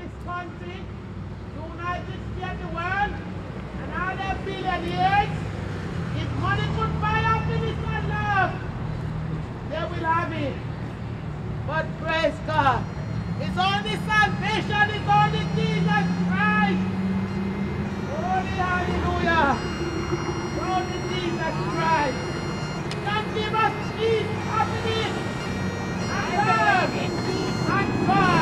this country to United States the world and all their billionaires. If money could buy happiness and love, they will have it. But praise God, His only salvation is only Jesus Christ. Holy hallelujah. Only Jesus Christ. Can give us peace, happiness, and love, and God.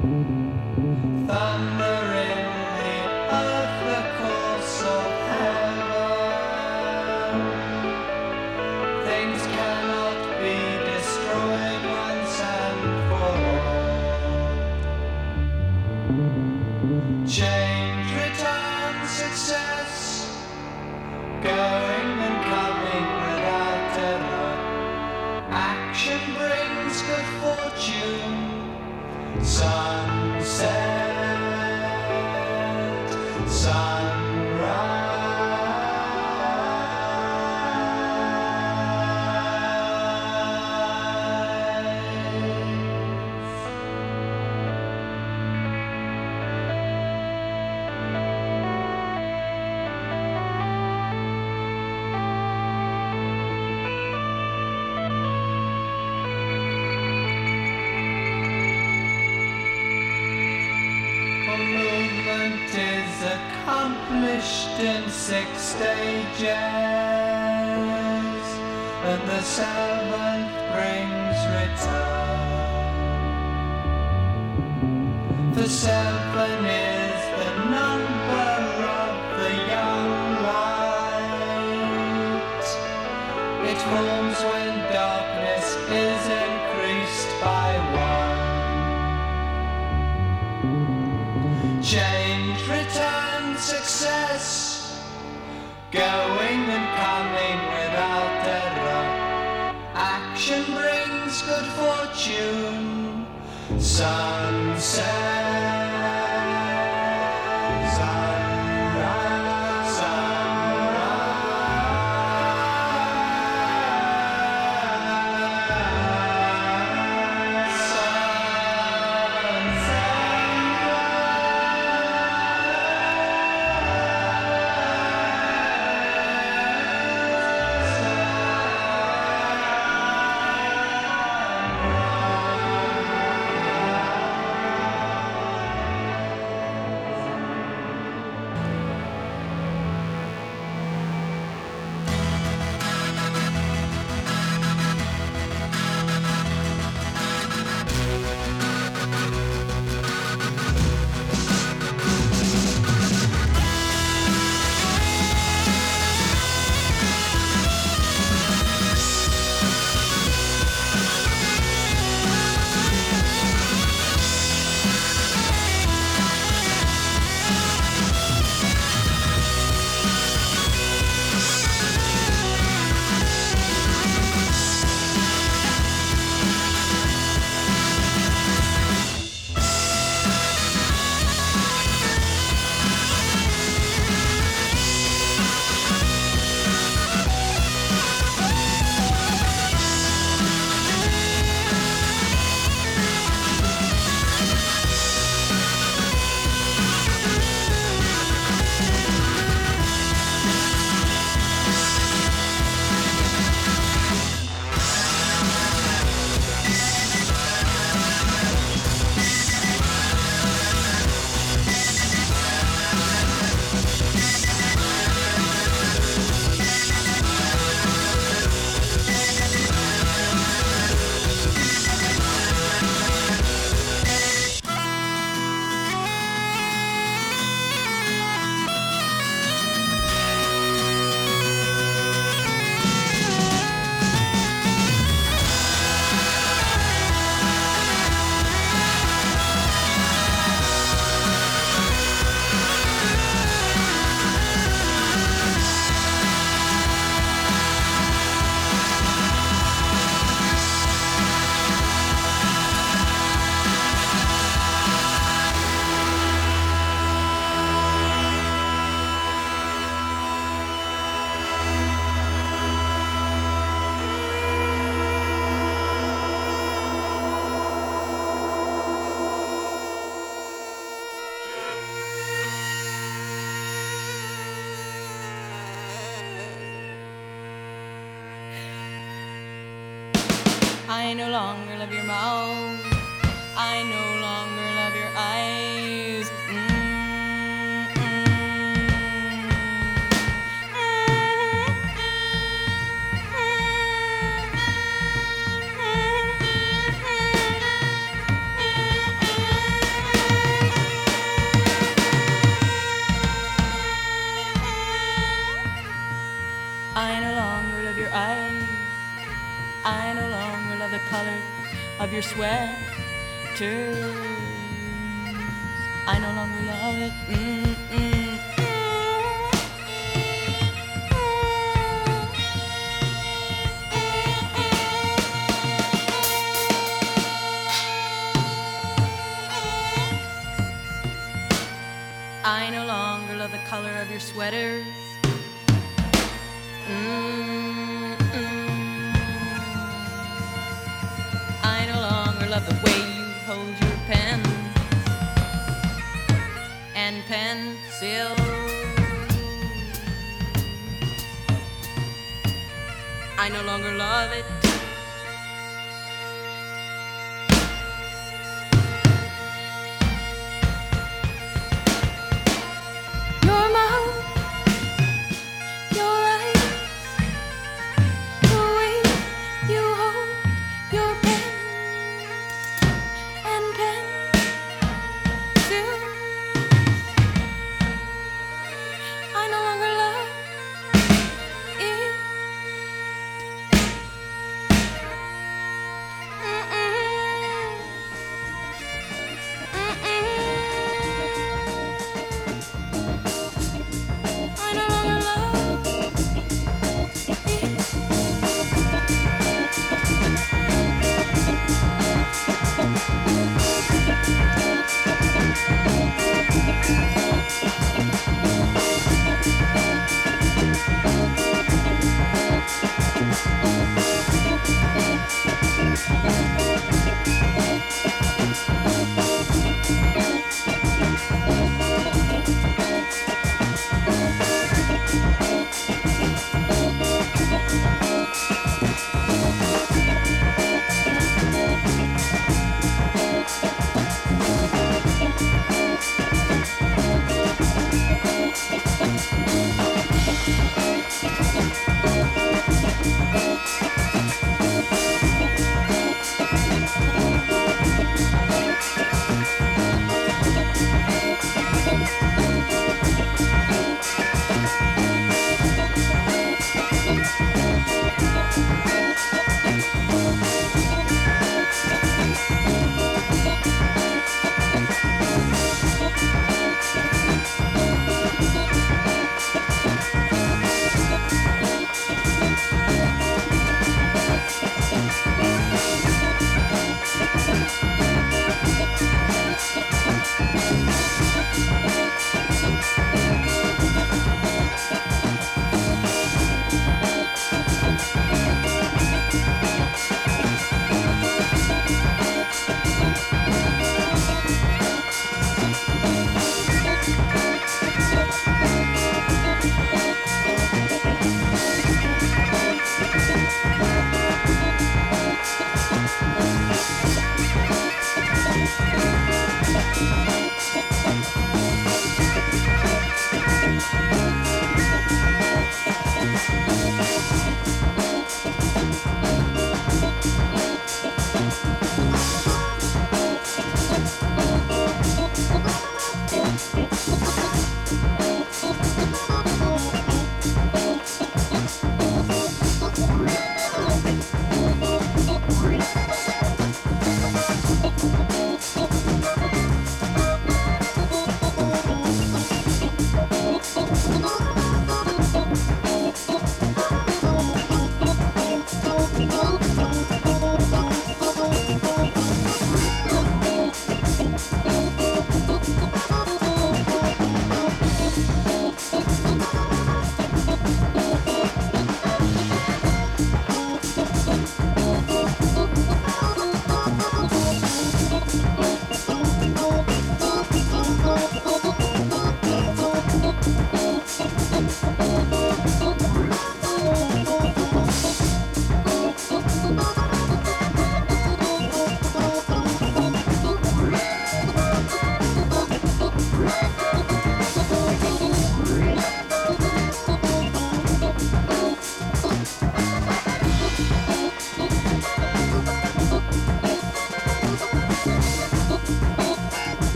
Thunder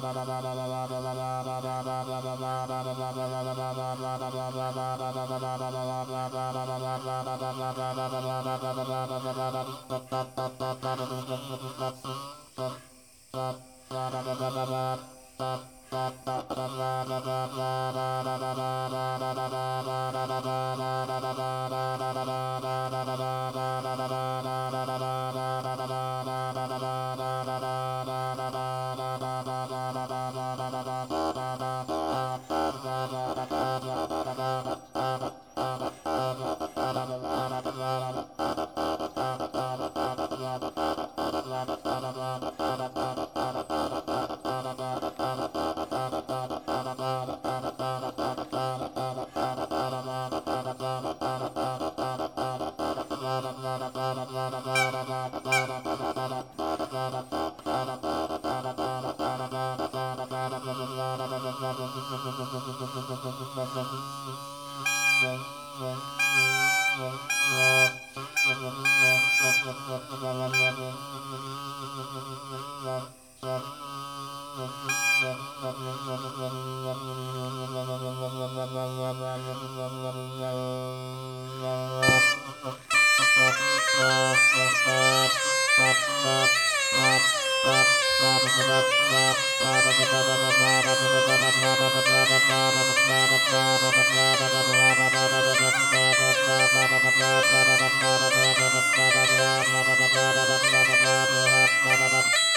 Here they come.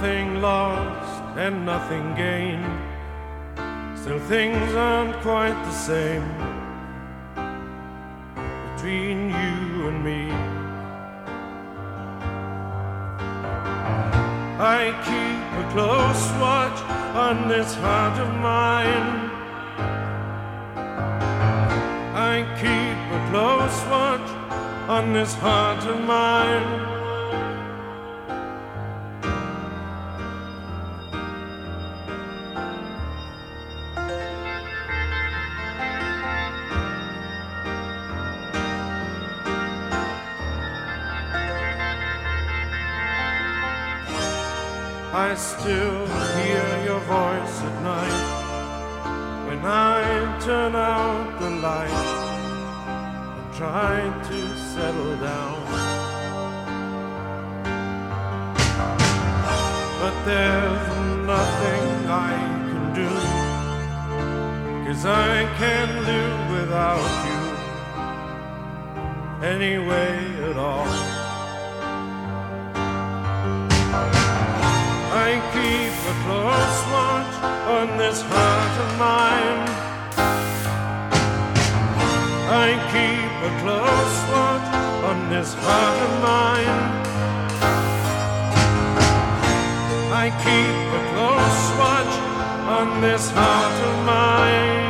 Nothing lost and nothing gained. Still, things aren't quite the same between you and me. I keep a close watch on this heart of mine. I keep a close watch on this heart of mine. Still hear your voice at night when I turn out the light and try to settle down. But there's nothing I can do, cause I can't live without you anyway at all. Keep a close watch on this heart of mine. I keep a close watch on this heart of mine. I keep a close watch on this heart of mine.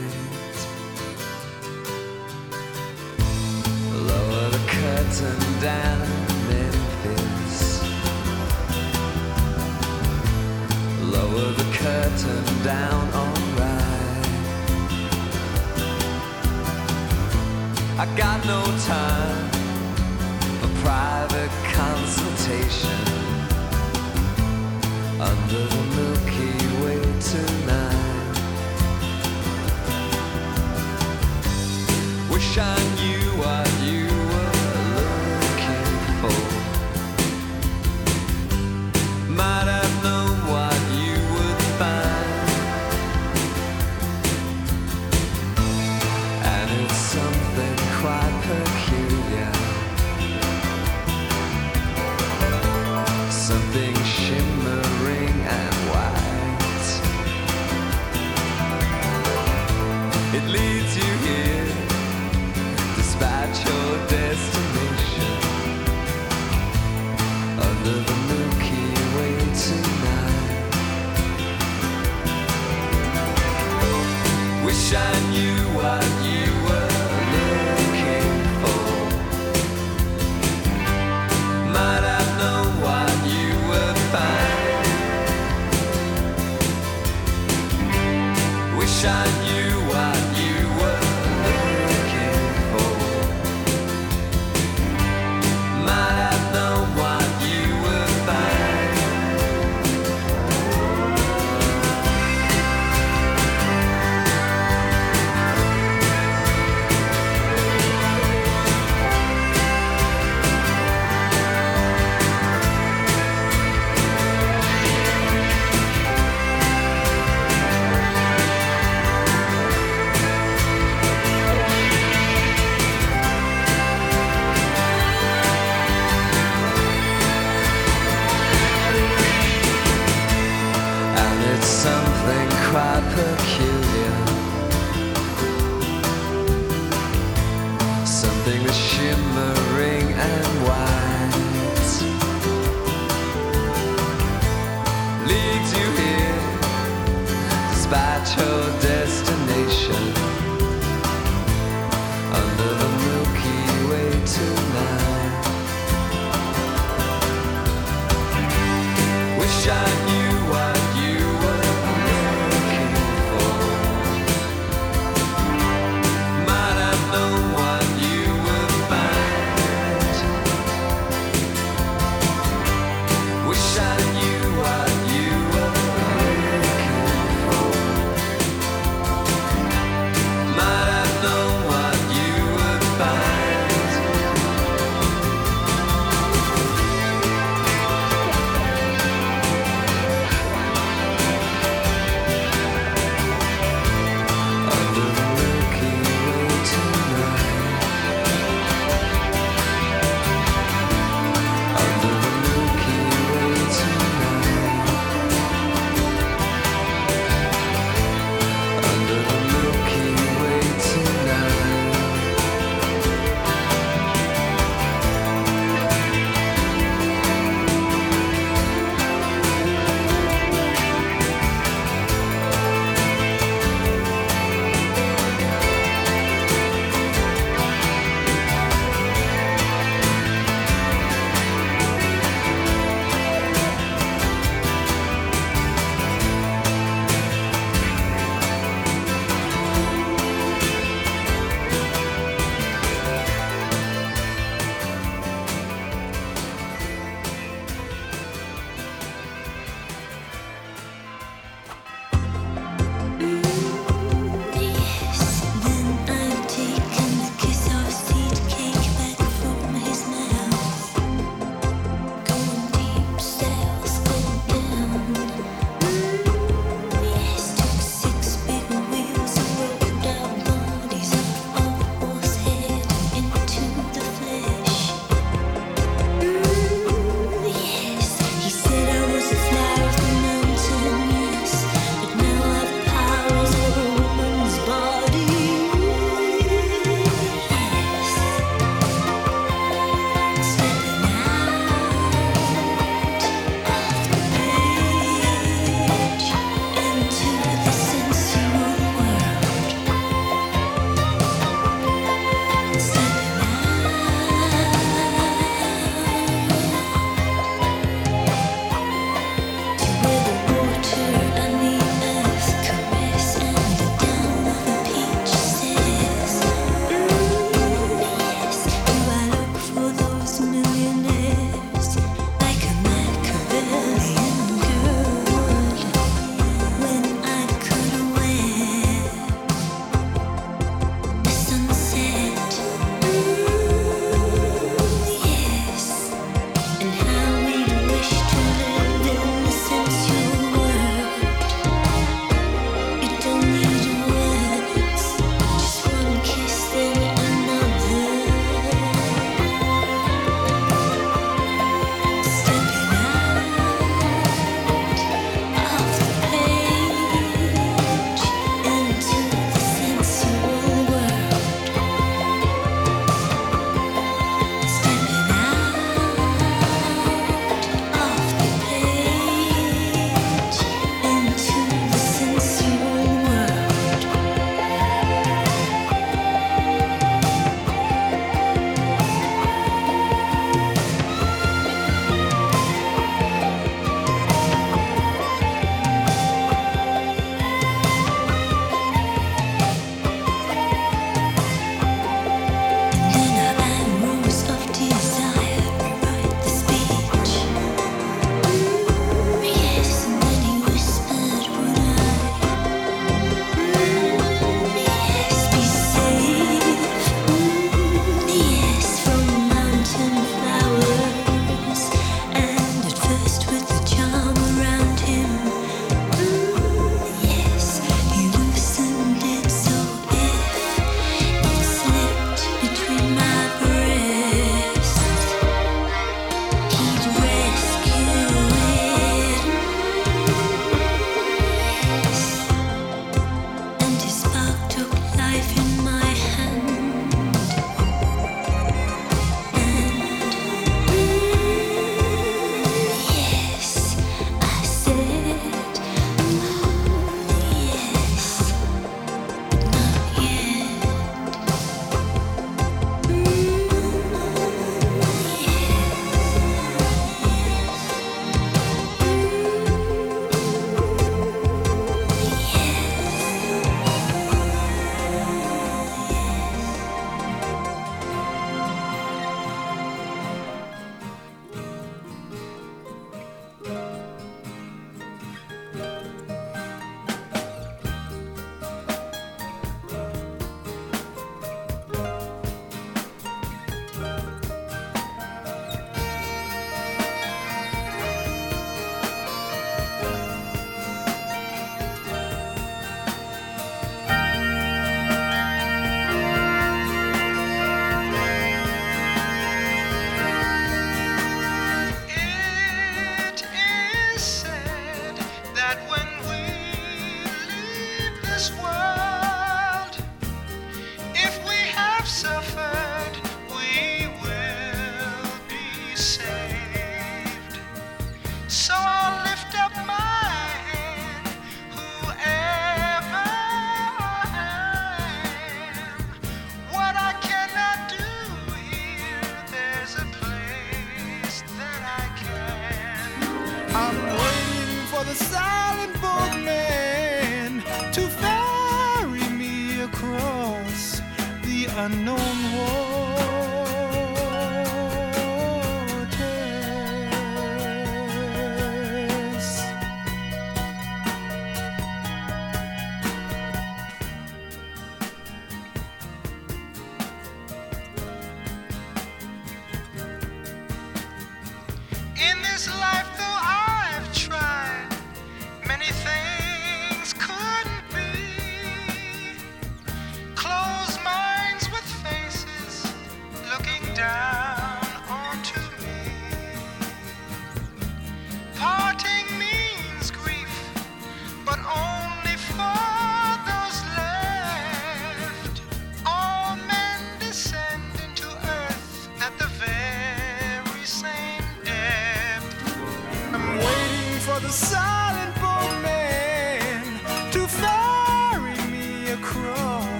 something quite peculiar. Something that shimmers.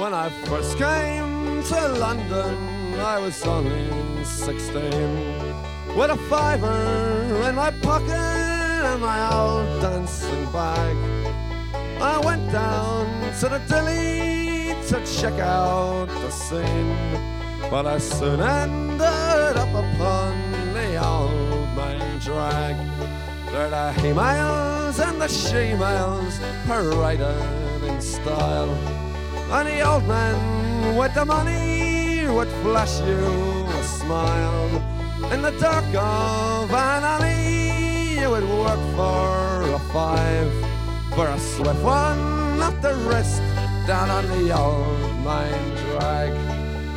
When I first came to London, I was only 16. With a fiver in my pocket and my old dancing bag. I went down to the dilly to check out the scene. But I soon ended up upon the old main drag. There the he-males and the she-males paraded in style. And the old man with the money would flash you a smile. In the dark of an alley, you would work for a five. For a swift one off the wrist, down on the old main drag.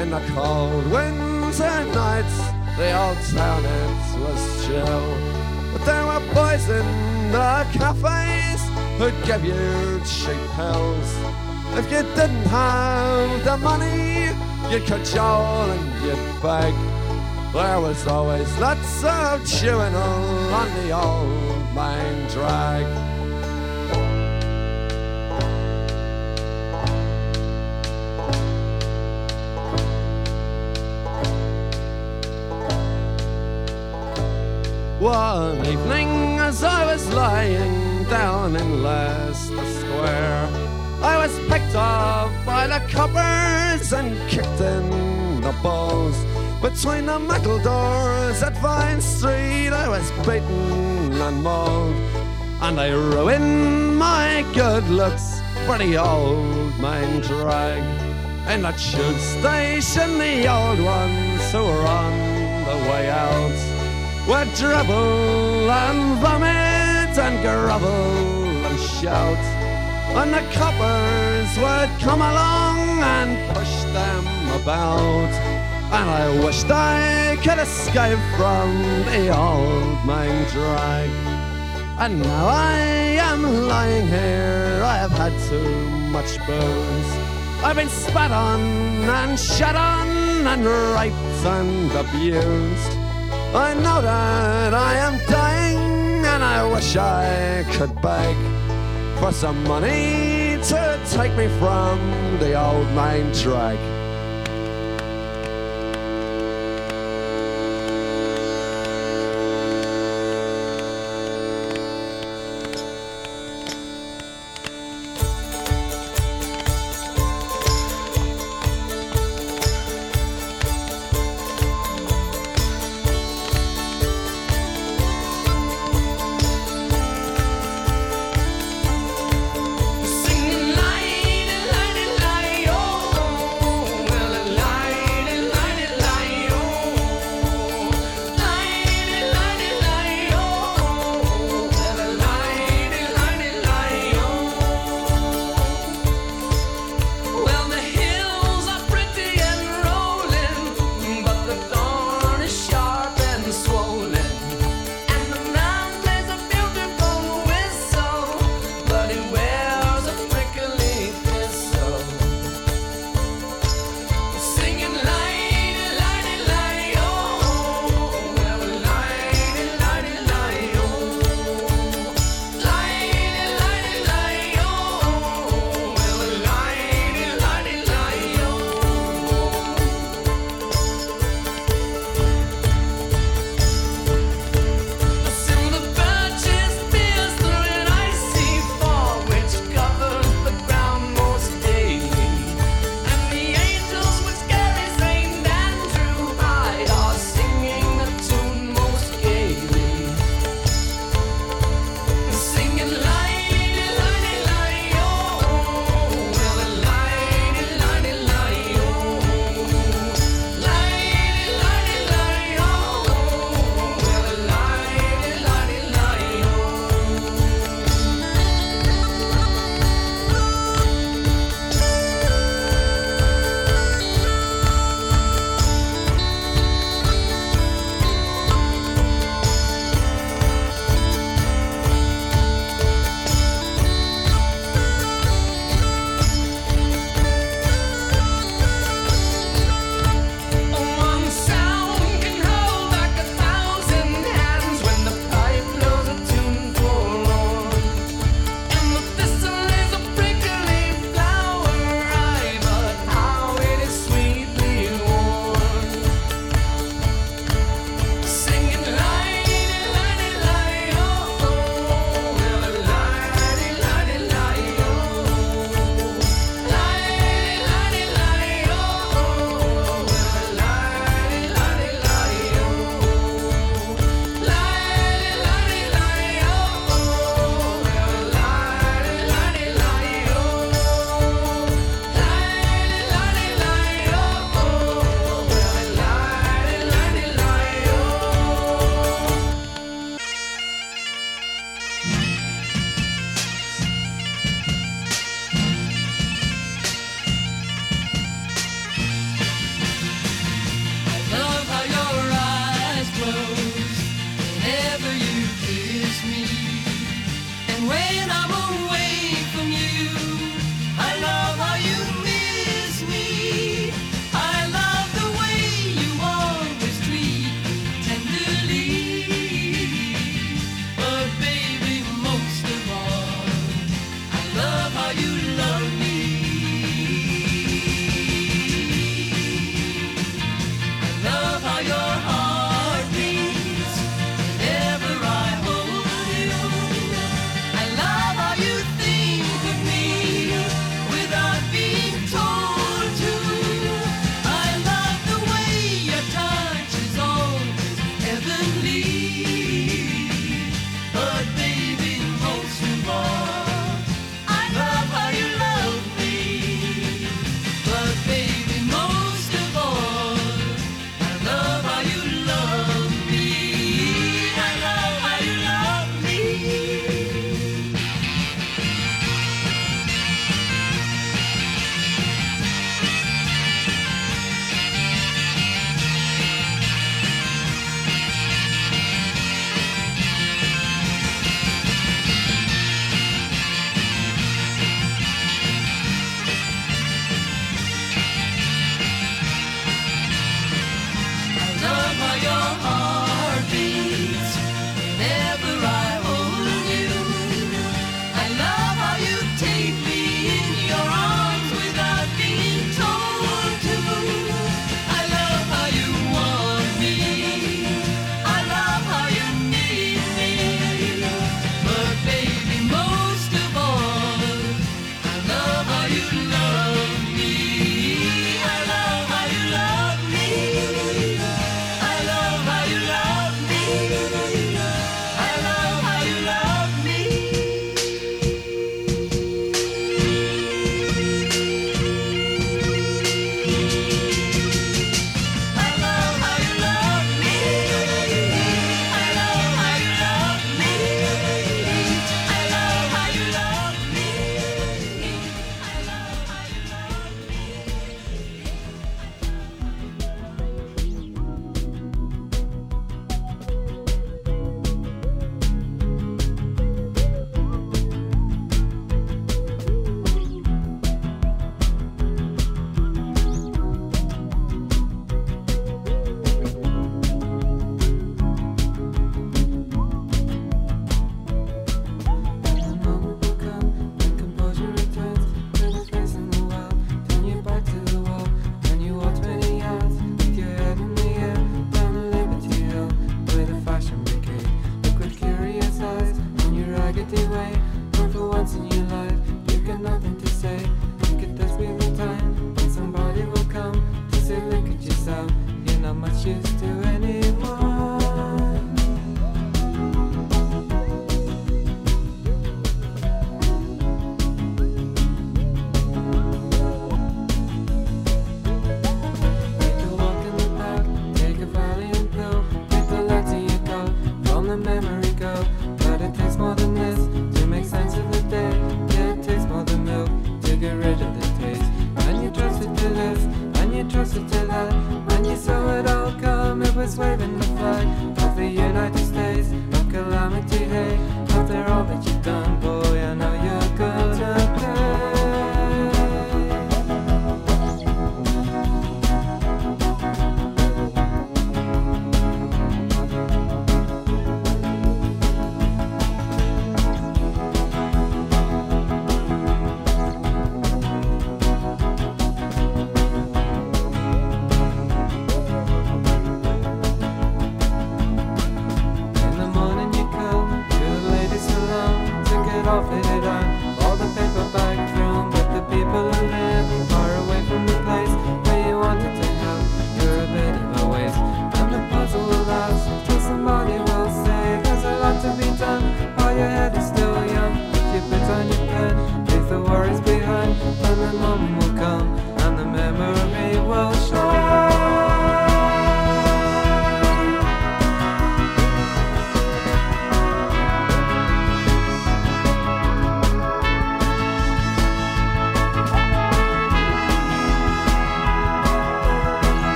In the cold winter nights, the old town it was chill. But there were boys in the cafes who'd give you cheap pills. If you didn't have the money, you'd cajole and you'd beg. There was always lots of Tuinal on the old main drag. One evening, as I was lying down in Leicester Square, I was picked up by the coppers and kicked in the balls. Between the metal doors at Vine Street, I was beaten and mauled, and I ruined my good looks for the old main drag. In the tube station, the old ones who were on the way out would dribble and vomit and grovel and shout. And the coppers would come along and push them about. And I wished I could escape from the old main drag. And now I am lying here, I have had too much booze. I've been spat on and shut on and raped and abused. I know that I am dying and I wish I could beg for some money to take me from the old main drag.